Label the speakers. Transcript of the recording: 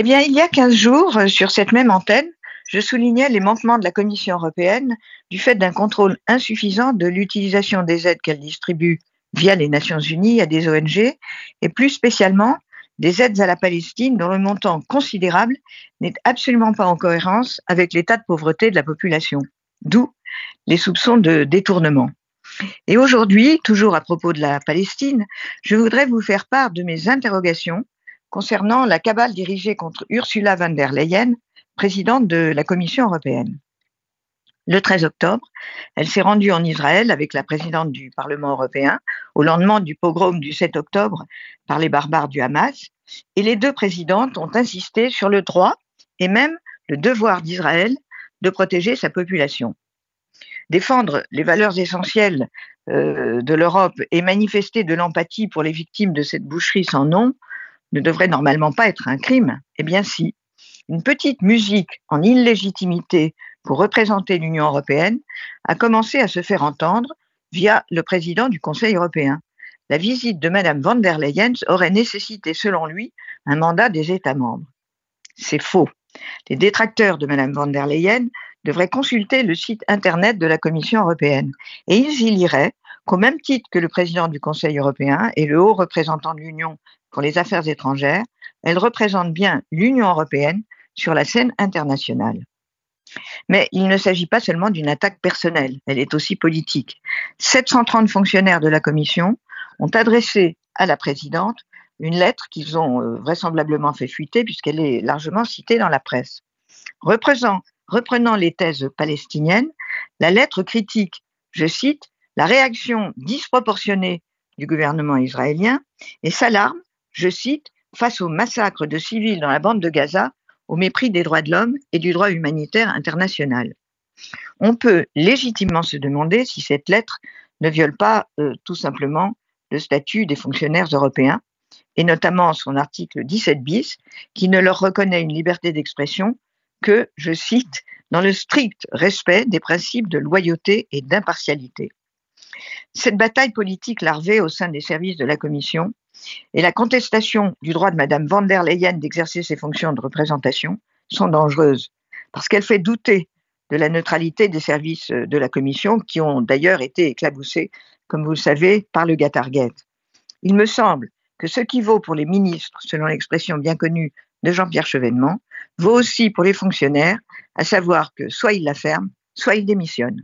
Speaker 1: Eh bien, il y a 15 jours, euh, sur cette même antenne, je soulignais les manquements de la Commission européenne du fait d'un contrôle insuffisant de l'utilisation des aides qu'elle distribue via les Nations Unies à des ONG et plus spécialement des aides à la Palestine dont le montant considérable n'est absolument pas en cohérence avec l'état de pauvreté de la population, d'où les soupçons de détournement. Et aujourd'hui, toujours à propos de la Palestine, je voudrais vous faire part de mes interrogations concernant la cabale dirigée contre Ursula von der Leyen, présidente de la Commission européenne. Le 13 octobre, elle s'est rendue en Israël avec la présidente du Parlement européen au lendemain du pogrom du 7 octobre par les barbares du Hamas, et les deux présidentes ont insisté sur le droit et même le devoir d'Israël de protéger sa population. Défendre les valeurs essentielles euh, de l'Europe et manifester de l'empathie pour les victimes de cette boucherie sans nom ne devrait normalement pas être un crime. Eh bien si, une petite musique en illégitimité pour représenter l'Union européenne a commencé à se faire entendre via le président du Conseil européen. La visite de Mme von der Leyen aurait nécessité, selon lui, un mandat des États membres. C'est faux. Les détracteurs de Mme von der Leyen devraient consulter le site Internet de la Commission européenne et ils y liraient qu'au même titre que le président du Conseil européen et le haut représentant de l'Union pour les affaires étrangères, elle représente bien l'Union européenne sur la scène internationale. Mais il ne s'agit pas seulement d'une attaque personnelle, elle est aussi politique. 730 fonctionnaires de la Commission ont adressé à la présidente une lettre qu'ils ont euh, vraisemblablement fait fuiter puisqu'elle est largement citée dans la presse. Reprenant, reprenant les thèses palestiniennes, la lettre critique, je cite, la réaction disproportionnée du gouvernement israélien et s'alarme, je cite, face au massacre de civils dans la bande de Gaza au mépris des droits de l'homme et du droit humanitaire international. On peut légitimement se demander si cette lettre ne viole pas euh, tout simplement le statut des fonctionnaires européens, et notamment son article 17 bis, qui ne leur reconnaît une liberté d'expression que, je cite, dans le strict respect des principes de loyauté et d'impartialité. Cette bataille politique larvée au sein des services de la Commission et la contestation du droit de Mme van der Leyen d'exercer ses fonctions de représentation sont dangereuses parce qu'elle fait douter de la neutralité des services de la Commission qui ont d'ailleurs été éclaboussés, comme vous le savez, par le Gatargate. Il me semble que ce qui vaut pour les ministres, selon l'expression bien connue de Jean-Pierre Chevènement, vaut aussi pour les fonctionnaires, à savoir que soit ils la ferment, soit ils démissionnent.